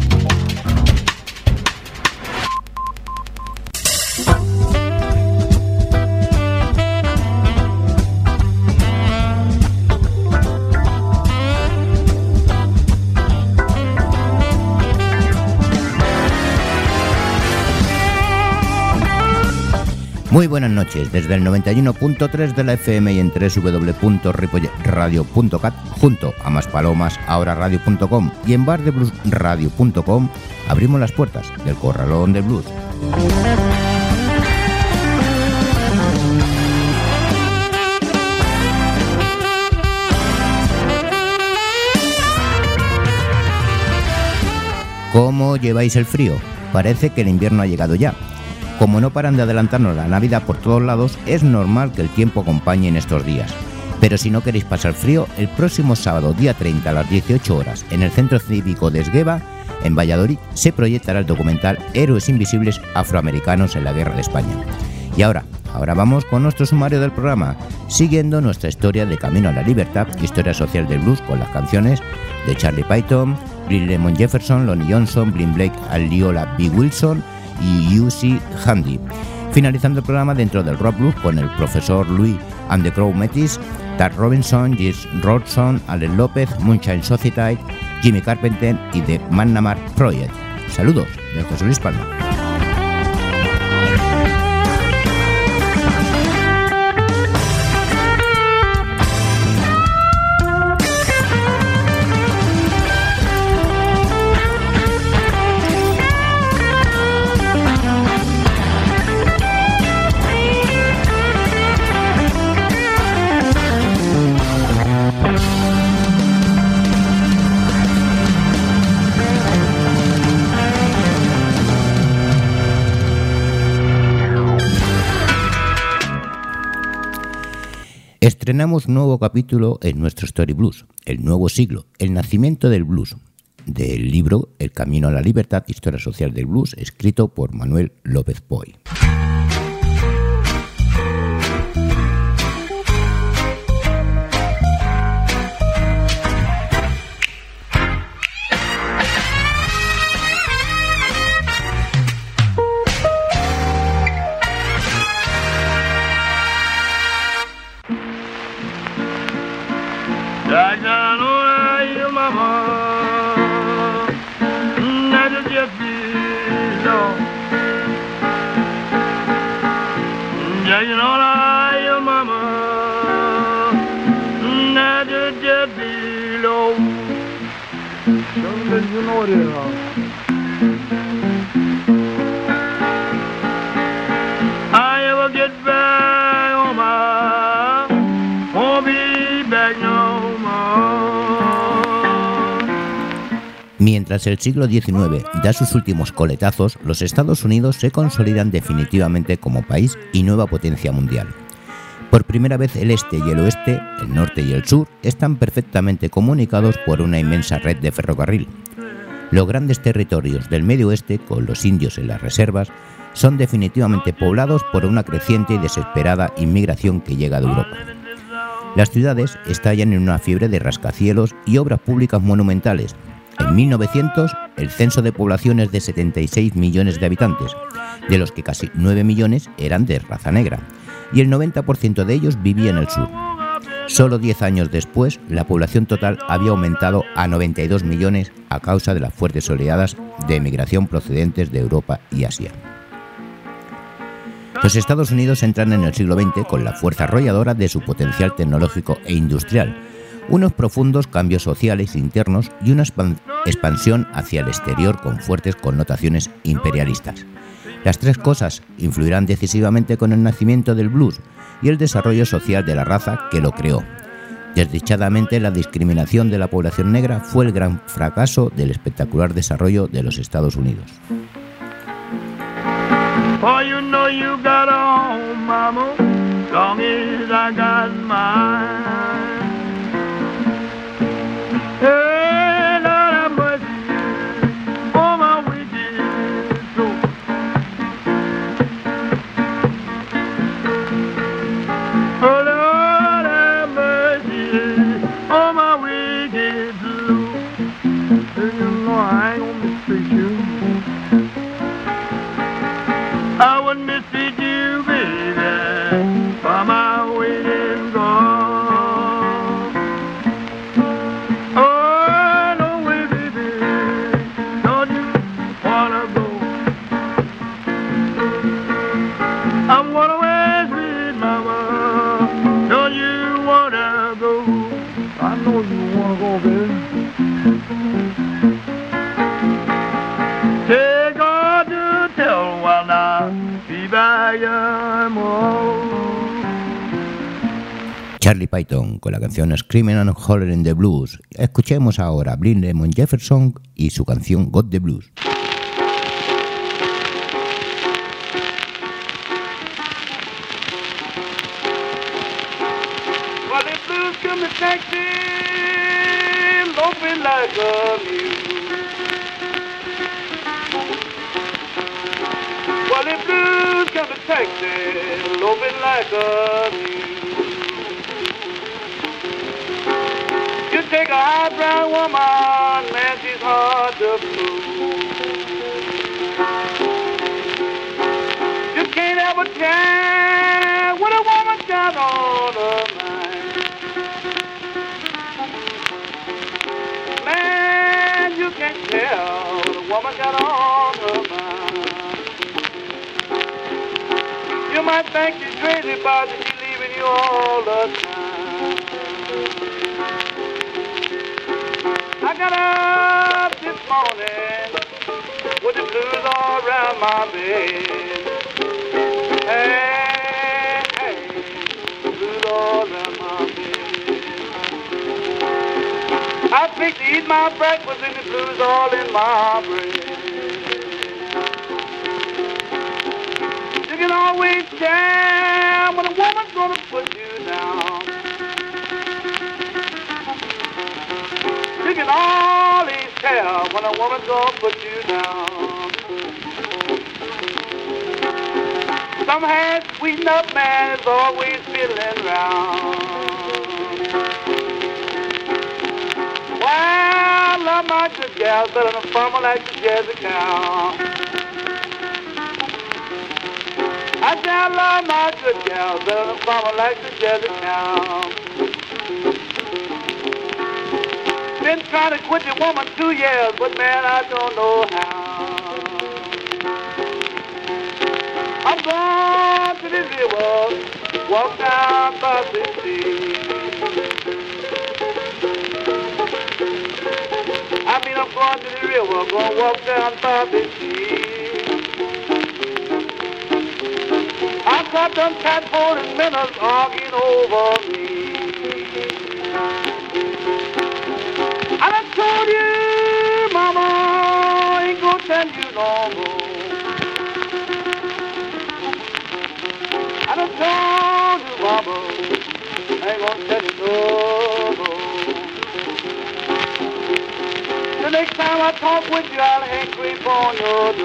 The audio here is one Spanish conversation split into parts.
Thank you. Muy buenas noches, desde el 91.3 de la FM y en www.ripollradio.cat, junto a Más Palomas, ahora radio.com y en bardebluesradio.com, abrimos las puertas del Corralón del Blues. ¿Cómo lleváis el frío? Parece que el invierno ha llegado ya. Como no paran de adelantarnos la Navidad por todos lados, es normal que el tiempo acompañe en estos días. Pero si no queréis pasar frío, el próximo sábado, día 30 a las 18 horas, en el Centro Cívico de Esgueva, en Valladolid, se proyectará el documental Héroes Invisibles Afroamericanos en la Guerra de España. Y ahora, ahora vamos con nuestro sumario del programa, siguiendo nuestra historia de Camino a la Libertad, historia social del blues con las canciones de Charlie Python, Bill Lemon Jefferson, Lonnie Johnson, Blin Blake, Aliola B. Wilson y UC Handy. Finalizando el programa dentro del rock con el profesor Louis and the Crow Metis, Tad Robinson, Jess Rodson, Alex López, Moonshine Society, Jimmy Carpenter y The Mannamar Project. Saludos de José Luis Palma. Estrenamos nuevo capítulo en nuestro Story Blues, el nuevo siglo, el nacimiento del blues, del libro El Camino a la Libertad, Historia Social del Blues, escrito por Manuel López Poy. You know it is, huh? I ever get back home, I won't be back no more. Mientras el siglo XIX da sus últimos coletazos, los Estados Unidos se consolidan definitivamente como país y nueva potencia mundial. Por primera vez el este y el oeste, el norte y el sur, están perfectamente comunicados por una inmensa red de ferrocarril, los grandes territorios del medio oeste, con los indios en las reservas, son definitivamente poblados por una creciente y desesperada inmigración que llega de Europa. Las ciudades estallan en una fiebre de rascacielos y obras públicas monumentales. En 1900, el censo de población es de 76 millones de habitantes, de los que casi 9 millones eran de raza negra, y el 90% de ellos vivía en el sur. Solo 10 años después, la población total había aumentado a 92 millones a causa de las fuertes oleadas de emigración procedentes de Europa y Asia. Los Estados Unidos entran en el siglo XX con la fuerza arrolladora de su potencial tecnológico e industrial, unos profundos cambios sociales internos y una expansión hacia el exterior con fuertes connotaciones imperialistas. Las tres cosas influirán decisivamente con el nacimiento del blues, y el desarrollo social de la raza que lo creó. Desdichadamente, la discriminación de la población negra fue el gran fracaso del espectacular desarrollo de los Estados Unidos. Charlie Python con la canción Screaming and Hollering the Blues. Escuchemos ahora a Blind Lemon Jefferson y su canción Got the Blues. Like a. High brown woman, man, she's hard to fool. You can't ever tell what a woman got on her mind. Man, you can't tell what a woman got on her mind. You might think she's crazy, but she's leaving you all the I got up this morning with the blues all around my bed. Hey, hey, blues all around my bed. I picked to eat my breakfast and the blues all in my bread. You can always tell when a woman's can always tell when a woman's gonna put you down. Some hand sweeten up man is always feeling round. Well, I love my good gals better than a farmer like the jazzy cow. I say I love my good gals better than a farmer like the jazzy cow. Been trying to quit the woman two years, but man, I don't know how. I'm going to the river, walk down by the sea. I mean, I'm going to the river, gonna walk down by the sea. I caught them tadpole and minnows arguing over next time I talk with you, I'll hang creep on your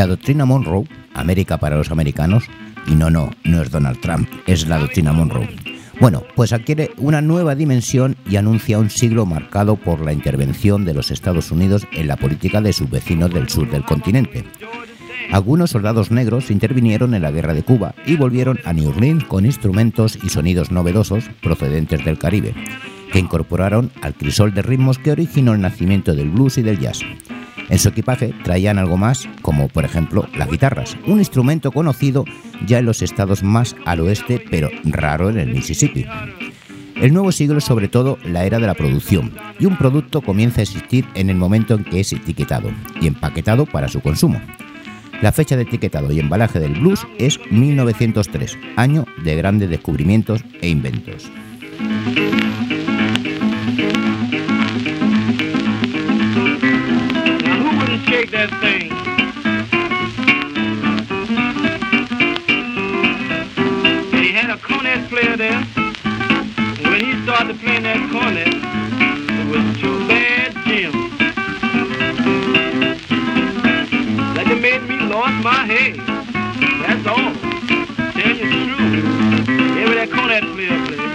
La doctrina Monroe, América para los americanos, y no, no, no es Donald Trump, es la doctrina Monroe. Bueno, pues adquiere una nueva dimensión y anuncia un siglo marcado por la intervención de los Estados Unidos en la política de sus vecinos del sur del continente. Algunos soldados negros intervinieron en la guerra de Cuba y volvieron a New Orleans con instrumentos y sonidos novedosos procedentes del Caribe, que incorporaron al crisol de ritmos que originó el nacimiento del blues y del jazz. En su equipaje traían algo más, como por ejemplo las guitarras, un instrumento conocido ya en los estados más al oeste, pero raro en el Mississippi. El nuevo siglo es sobre todo la era de la producción, y un producto comienza a existir en el momento en que es etiquetado y empaquetado para su consumo. La fecha de etiquetado y embalaje del blues es 1903, año de grandes descubrimientos e inventos. that thing. And he had a cornet player there. And when he started playing that cornet, it was too bad, Jim. That it made me lost my head. That's all. Tell you the truth. Yeah, that cornet player played.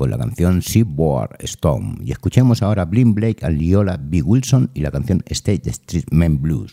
Con la canción Seaboard Storm. Y escuchemos ahora a Blin Blake, a Liola B. Wilson y la canción State Street Men Blues.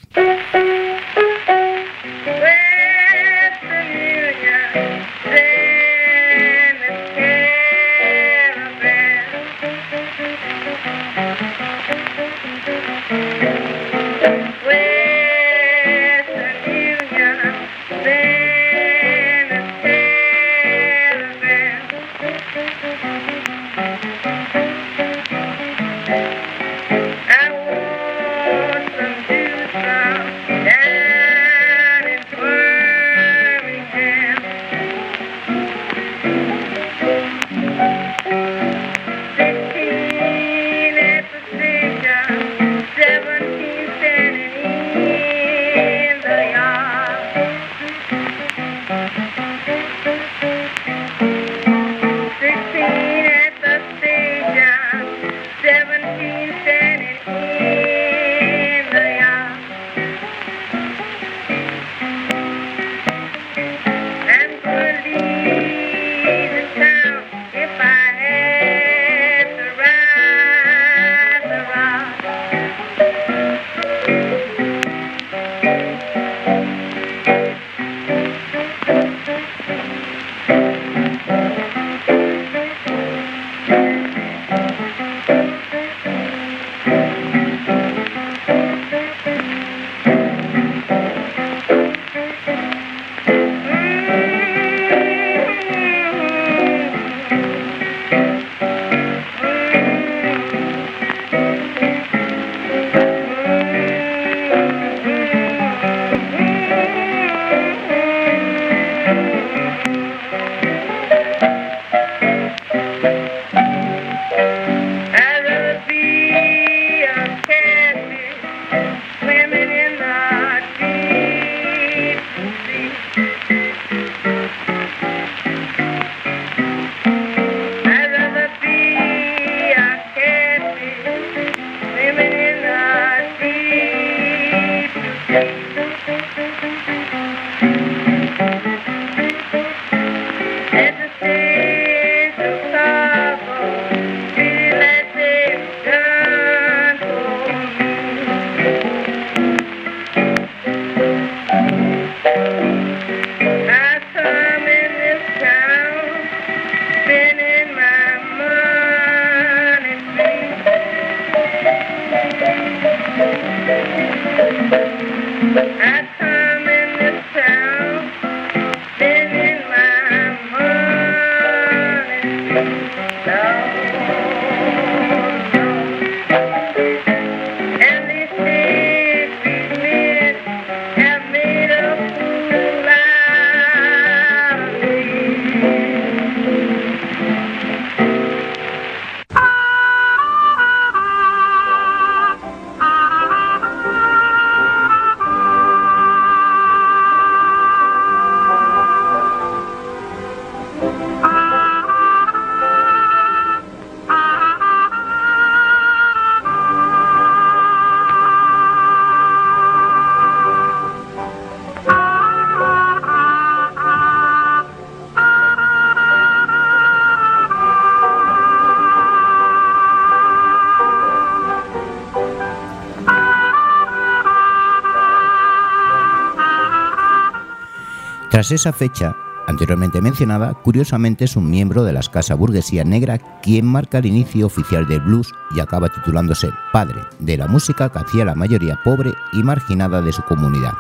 Tras esa fecha, anteriormente mencionada, curiosamente es un miembro de la escasa burguesía negra quien marca el inicio oficial del blues y acaba titulándose padre de la música que hacía la mayoría pobre y marginada de su comunidad.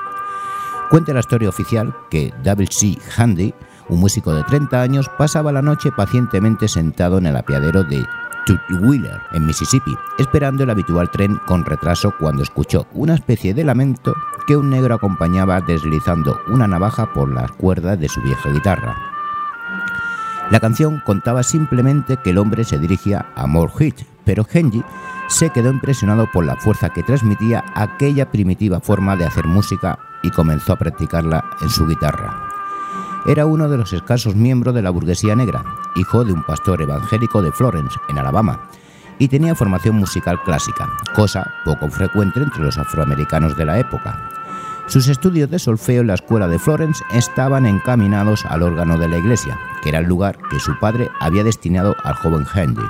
Cuenta la historia oficial que W.C. Handy, un músico de 30 años, pasaba la noche pacientemente sentado en el apiadero de Tutwiler, en Mississippi, esperando el habitual tren con retraso cuando escuchó una especie de lamento que un negro acompañaba deslizando una navaja por las cuerdas de su vieja guitarra. La canción contaba simplemente que el hombre se dirigía a More pero Henry se quedó impresionado por la fuerza que transmitía aquella primitiva forma de hacer música y comenzó a practicarla en su guitarra. Era uno de los escasos miembros de la burguesía negra, hijo de un pastor evangélico de Florence, en Alabama, y tenía formación musical clásica, cosa poco frecuente entre los afroamericanos de la época. Sus estudios de solfeo en la escuela de Florence estaban encaminados al órgano de la iglesia, que era el lugar que su padre había destinado al joven Henry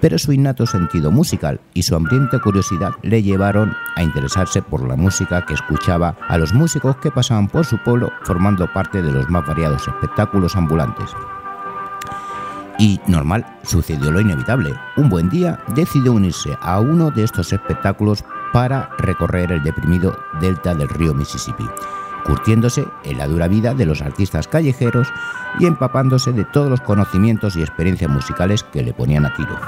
pero su innato sentido musical y su hambrienta curiosidad le llevaron a interesarse por la música que escuchaba a los músicos que pasaban por su pueblo formando parte de los más variados espectáculos ambulantes. Y normal, sucedió lo inevitable. Un buen día decidió unirse a uno de estos espectáculos para recorrer el deprimido delta del río Mississippi, curtiéndose en la dura vida de los artistas callejeros y empapándose de todos los conocimientos y experiencias musicales que le ponían a tiro.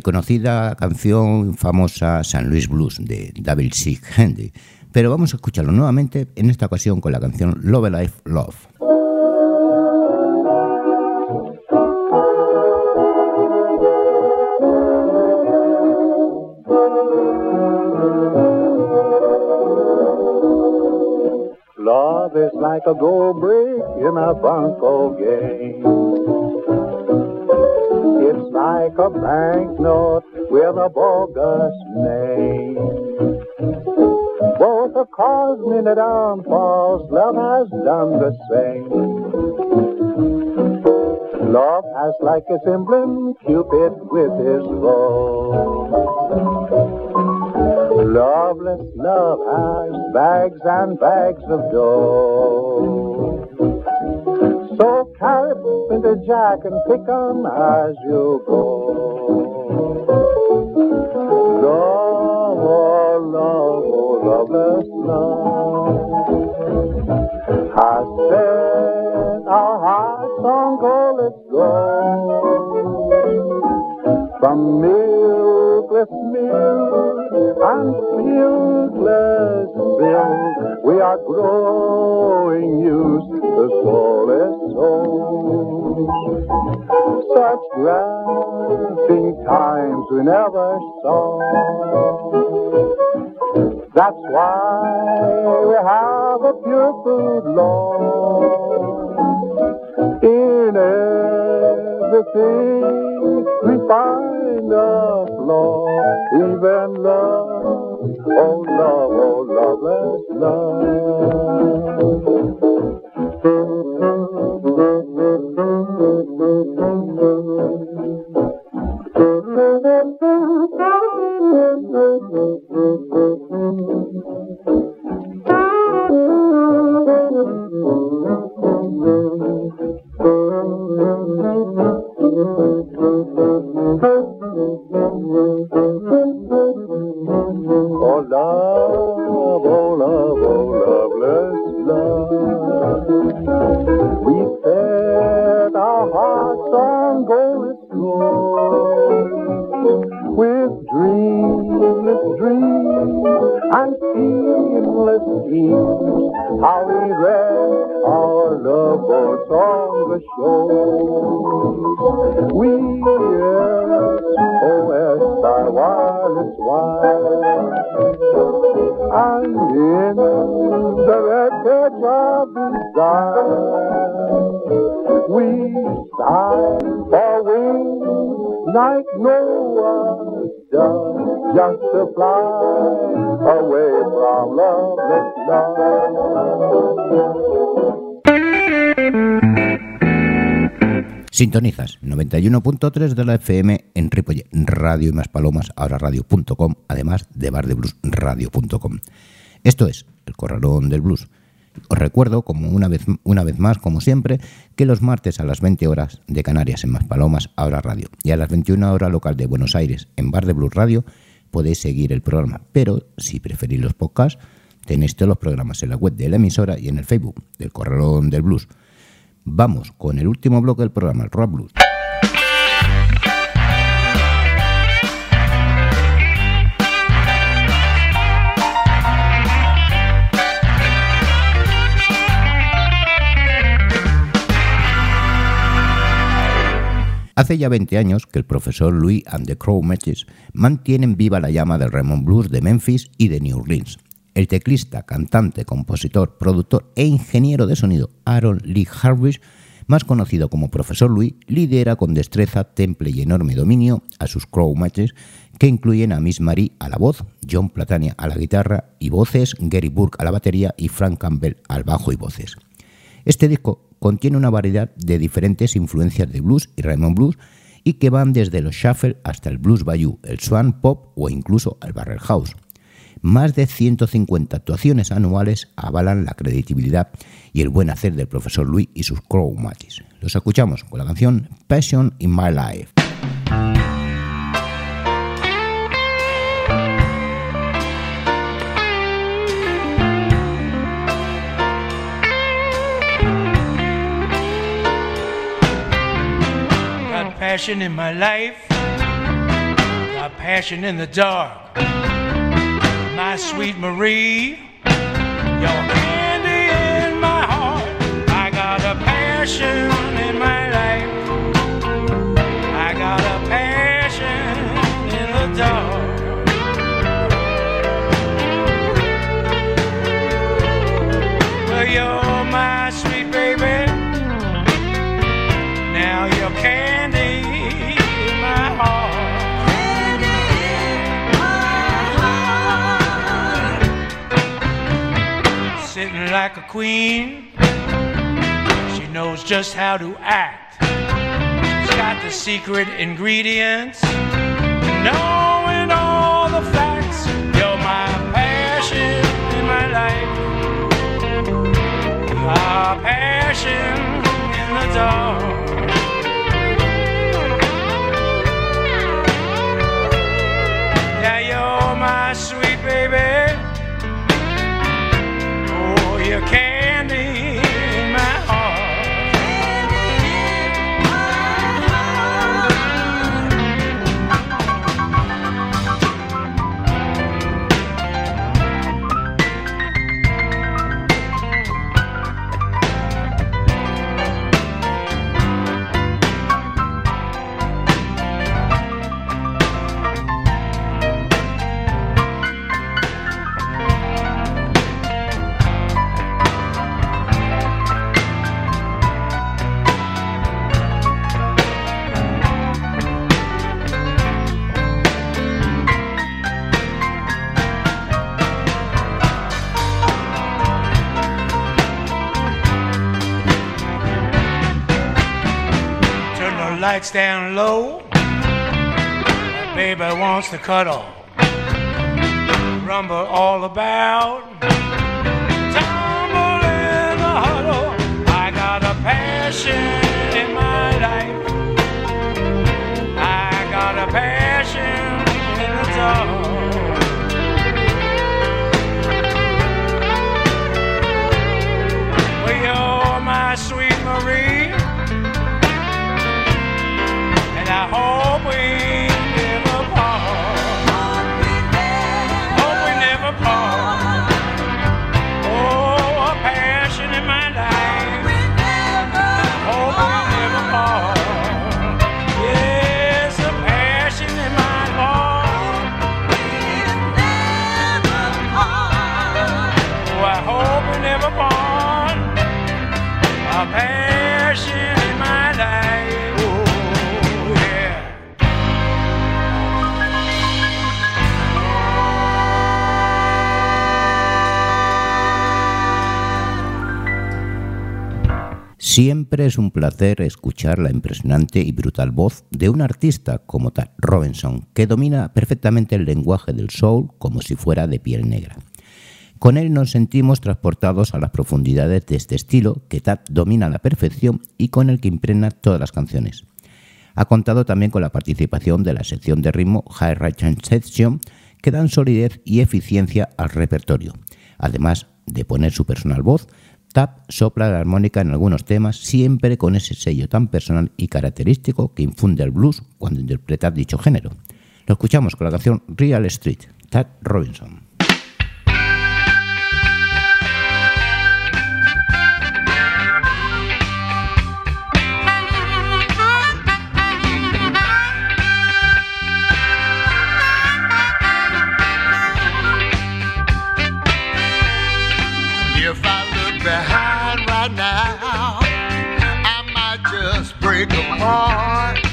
Archiconocida canción famosa San Luis Blues de David C. Handy. Pero vamos a escucharlo nuevamente, en esta ocasión con la canción Love Life Love. Love is like a gold brick in a game. Like a banknote with a bogus name. Both have caused many downfalls. Love has done the same. Love has like its emblem Cupid with his bow. Loveless love has bags and bags of dough. So into Jack and pick 'em as you go. Love, oh love, oh loveless love. I said our hearts on go, let's go. From milkless milk and milkless milk, we are growing used to soulless Such times we never saw. That's why we have a pure food law. In everything we find a flaw, even love, oh love, Sintonizas 91.3 de la FM en Ripollet, Radio y más palomas, ahora radio.com, además de bardebluesradio.com. Esto es El Corralón del Blues. Os recuerdo, como una vez, una vez más, como siempre, que los martes a las 20 horas de Canarias en Maspalomas, ahora radio, y a las 21 horas local de Buenos Aires en Bar de Blues Radio, podéis seguir el programa. Pero si preferís los podcasts, tenéis todos los programas en la web de la emisora y en el Facebook del Corralón del Blues. Vamos con el último bloque del programa, el Rock Blues. Hace ya 20 años que el profesor Louis and the Crow Matches mantienen viva la llama del Raymond Blues de Memphis y de New Orleans. El teclista, cantante, compositor, productor e ingeniero de sonido Aaron Lee Harvish, más conocido como Profesor Louis, lidera con destreza, temple y enorme dominio a sus Crow Matches que incluyen a Miss Marie a la voz, John Platania a la guitarra y voces, Gary Burke a la batería y Frank Campbell al bajo y voces. Este disco contiene una variedad de diferentes influencias de blues y Raymond Blues y que van desde los shuffle hasta el blues bayou, el swan pop o incluso el barrel house. Más de 150 actuaciones anuales avalan la credibilidad y el buen hacer del profesor Louis y sus Crow Matches. Los escuchamos con la canción Passion in My Life. My sweet Marie, your candy in my heart. I got a passion in my life, I got a passion in the dark. Well, you're like a queen, she knows just how to act. She's got the secret ingredients, knowing all the facts. You're my passion in my life, my passion in the dark. Yeah, you're my sweet baby. Lights down low. My baby wants to cuddle. Rumble all about. Tumble in the huddle. I got a passion in my life. I got a passion in the dark. Siempre es un placer escuchar la impresionante y brutal voz de un artista como Tad Robinson, que domina perfectamente el lenguaje del soul como si fuera de piel negra. Con él nos sentimos transportados a las profundidades de este estilo que Tad domina a la perfección y con el que impregna todas las canciones. Ha contado también con la participación de la sección de ritmo High Right Section, que dan solidez y eficiencia al repertorio. Además de poner su personal voz, Tap sopla la armónica en algunos temas, siempre con ese sello tan personal y característico que infunde el blues cuando interpreta dicho género. Lo escuchamos con la canción Real Street, Tad Robinson. Just break apart.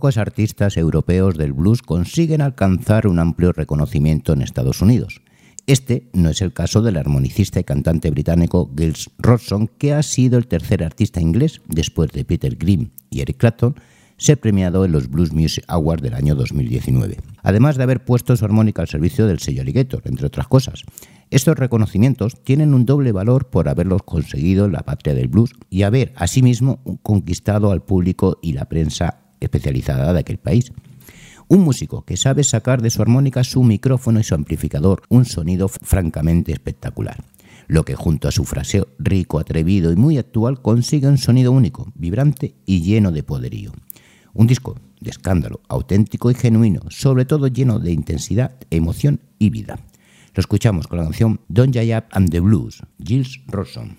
Pocos artistas europeos del blues consiguen alcanzar un amplio reconocimiento en Estados Unidos. Este no es el caso del armonicista y cantante británico Giles Rodson, que ha sido el tercer artista inglés, después de Peter Green y Eric Clapton, ser premiado en los Blues Music Awards del año 2019, además de haber puesto su armónica al servicio del sello Alligator, entre otras cosas. Estos reconocimientos tienen un doble valor por haberlos conseguido en la patria del blues y haber asimismo conquistado al público y la prensa especializada de aquel país. Un músico que sabe sacar de su armónica su micrófono y su amplificador un sonido francamente espectacular, lo que junto a su fraseo rico, atrevido y muy actual consigue un sonido único, vibrante y lleno de poderío. Un disco de escándalo, auténtico y genuino, sobre todo lleno de intensidad, emoción y vida. Lo escuchamos con la canción Don't Jay Up and the Blues, Gilles Rosson.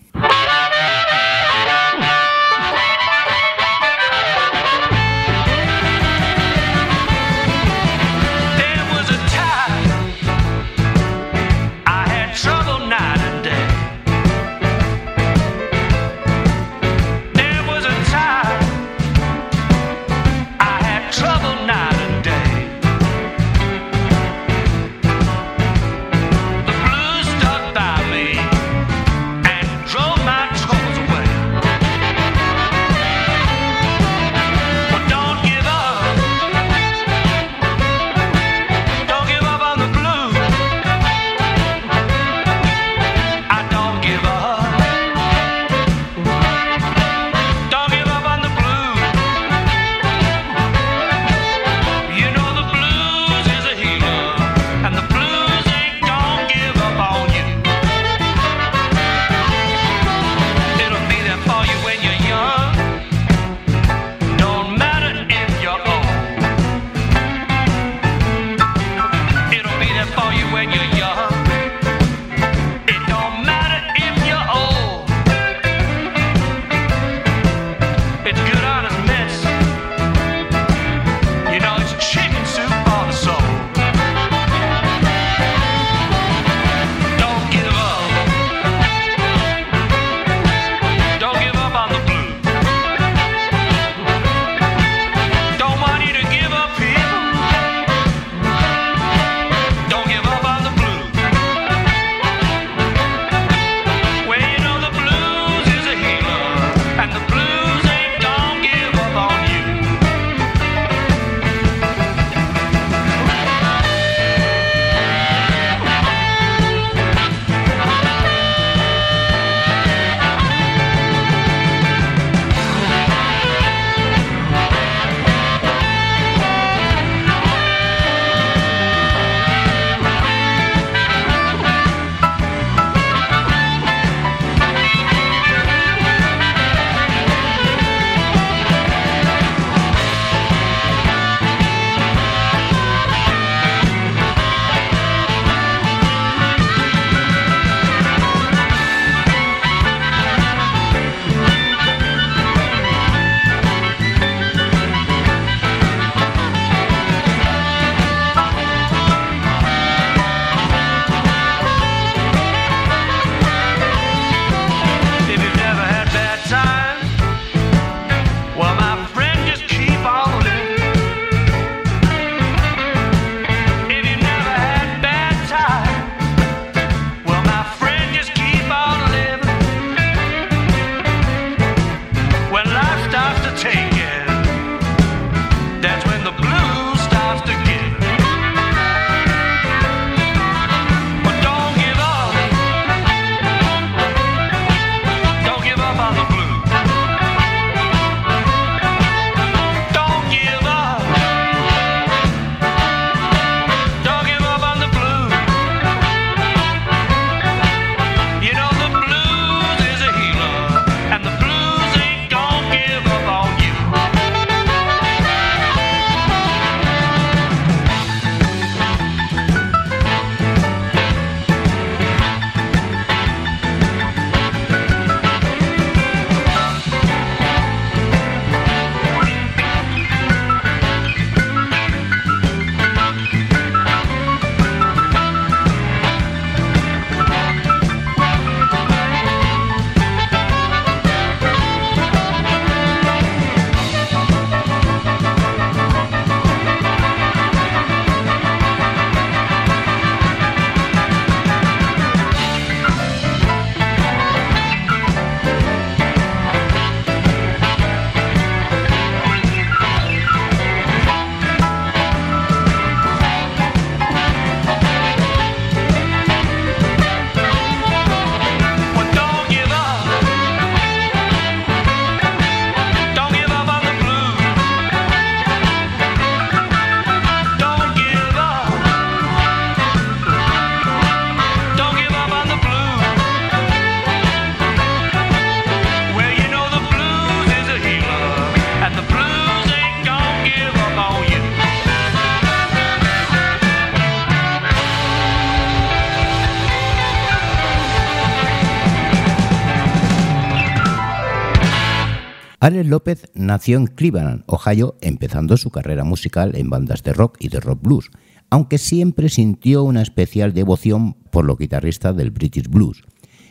López nació en Cleveland, Ohio, empezando su carrera musical en bandas de rock y de rock blues, aunque siempre sintió una especial devoción por los guitarristas del British Blues.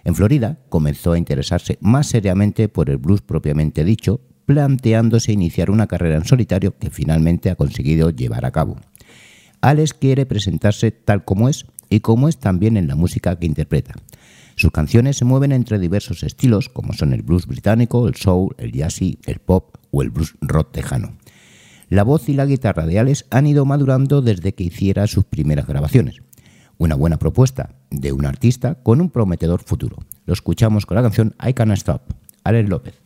En Florida comenzó a interesarse más seriamente por el blues propiamente dicho, planteándose iniciar una carrera en solitario que finalmente ha conseguido llevar a cabo. Alex quiere presentarse tal como es y como es también en la música que interpreta. Sus canciones se mueven entre diversos estilos, como son el blues británico, el soul, el jazzy, el pop o el blues rock tejano. La voz y la guitarra de Alex han ido madurando desde que hiciera sus primeras grabaciones. Una buena propuesta de un artista con un prometedor futuro. Lo escuchamos con la canción I Can't Stop, Alex López.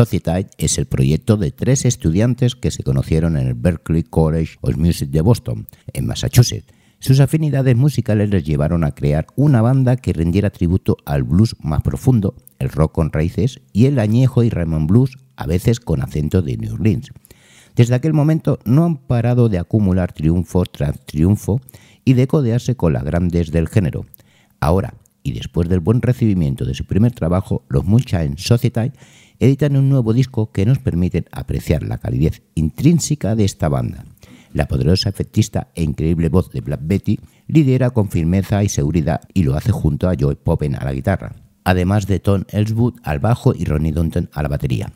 Society es el proyecto de tres estudiantes que se conocieron en el Berklee College of Music de Boston, en Massachusetts. Sus afinidades musicales les llevaron a crear una banda que rendiera tributo al blues más profundo, el rock con raíces y el añejo y Raymond Blues, a veces con acento de New Orleans. Desde aquel momento no han parado de acumular triunfo tras triunfo y de codearse con las grandes del género. Ahora, y después del buen recibimiento de su primer trabajo, los Moonshine Society editan un nuevo disco que nos permite apreciar la calidez intrínseca de esta banda. La poderosa efectista e increíble voz de Black Betty lidera con firmeza y seguridad y lo hace junto a Joe Poppen a la guitarra. además de Tom Ellswood al bajo y Ronnie Dunton a la batería.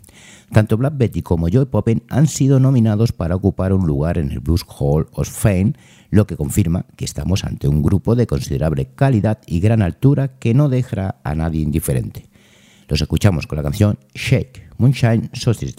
Tanto Black Betty como Joy Poppen han sido nominados para ocupar un lugar en el Blues Hall of Fame, lo que confirma que estamos ante un grupo de considerable calidad y gran altura que no dejará a nadie indiferente. Los escuchamos con la canción Shake, Moonshine Solstice.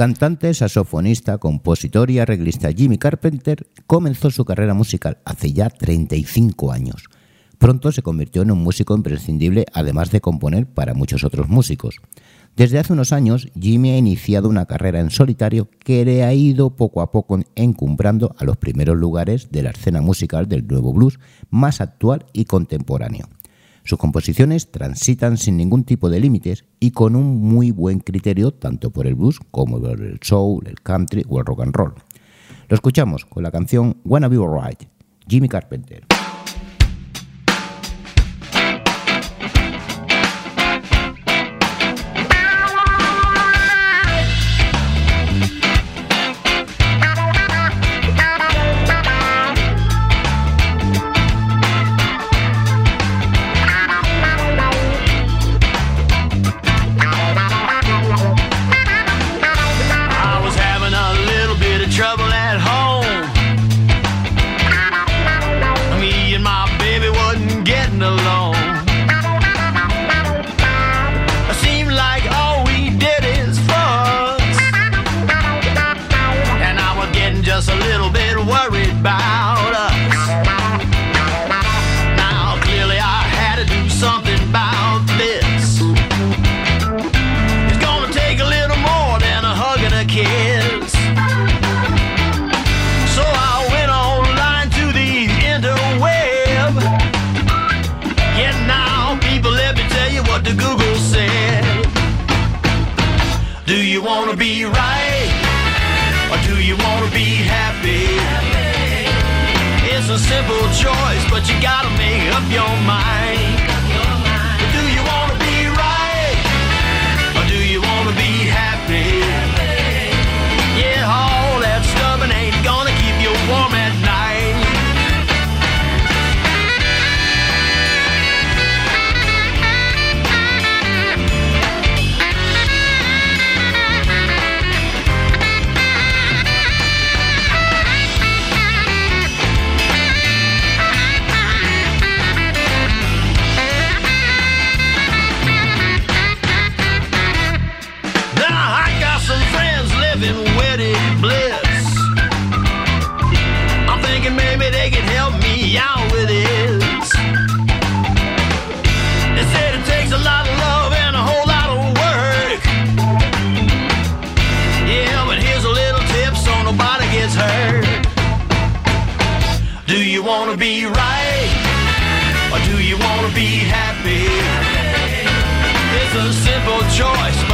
Cantante, saxofonista, compositor y arreglista Jimmy Carpenter comenzó su carrera musical hace ya 35 años. Pronto se convirtió en un músico imprescindible, además de componer para muchos otros músicos. Desde hace unos años, Jimmy ha iniciado una carrera en solitario que le ha ido poco a poco encumbrando a los primeros lugares de la escena musical del nuevo blues más actual y contemporáneo. Sus composiciones transitan sin ningún tipo de límites y con un muy buen criterio tanto por el blues como por el soul, el country o el rock and roll. Lo escuchamos con la canción Wanna Be Alright, Jimmy Carpenter.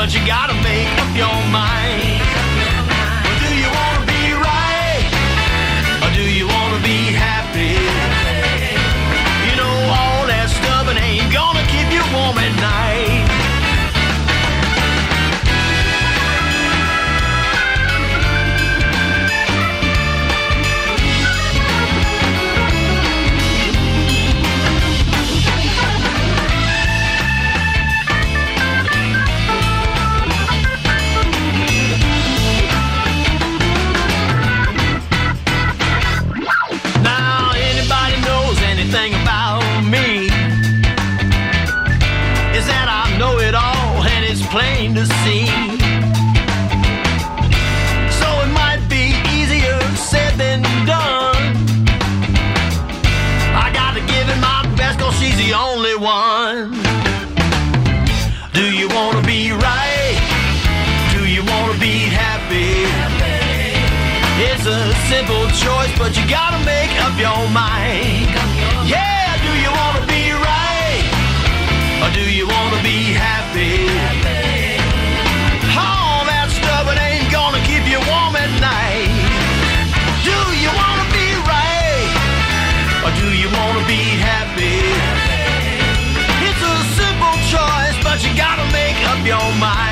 But you gotta make up your mind. Choice, but you gotta make up your mind. Yeah, do you wanna be right? Or do you wanna be happy? All that stubborn ain't gonna keep you warm at night. Do you wanna be right? Or do you wanna be happy? It's a simple choice, but you gotta make up your mind.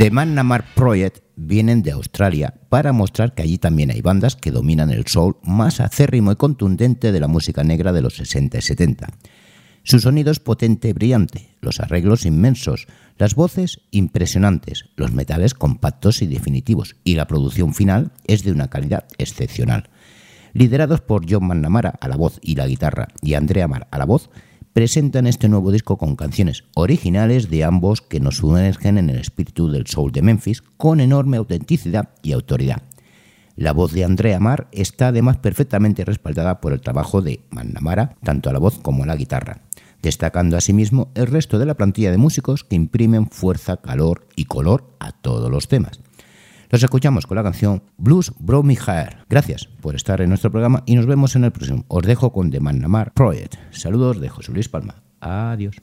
The Mannamar Project vienen de Australia para mostrar que allí también hay bandas que dominan el soul más acérrimo y contundente de la música negra de los 60 y 70. Su sonido es potente y brillante, los arreglos inmensos, las voces impresionantes, los metales compactos y definitivos, y la producción final es de una calidad excepcional. Liderados por John McNamara a la voz y la guitarra y Andrea Mar a la voz, presentan este nuevo disco con canciones originales de ambos que nos sumergen en el espíritu del soul de Memphis con enorme autenticidad y autoridad. La voz de Andrea Mar está además perfectamente respaldada por el trabajo de McNamara, tanto a la voz como a la guitarra, destacando asimismo el resto de la plantilla de músicos que imprimen fuerza, calor y color a todos los temas. Los escuchamos con la canción Blues Bro Me Hair. Gracias por estar en nuestro programa y nos vemos en el próximo. Os dejo con The Mannamar Project. Saludos de José Luis Palma. Adiós.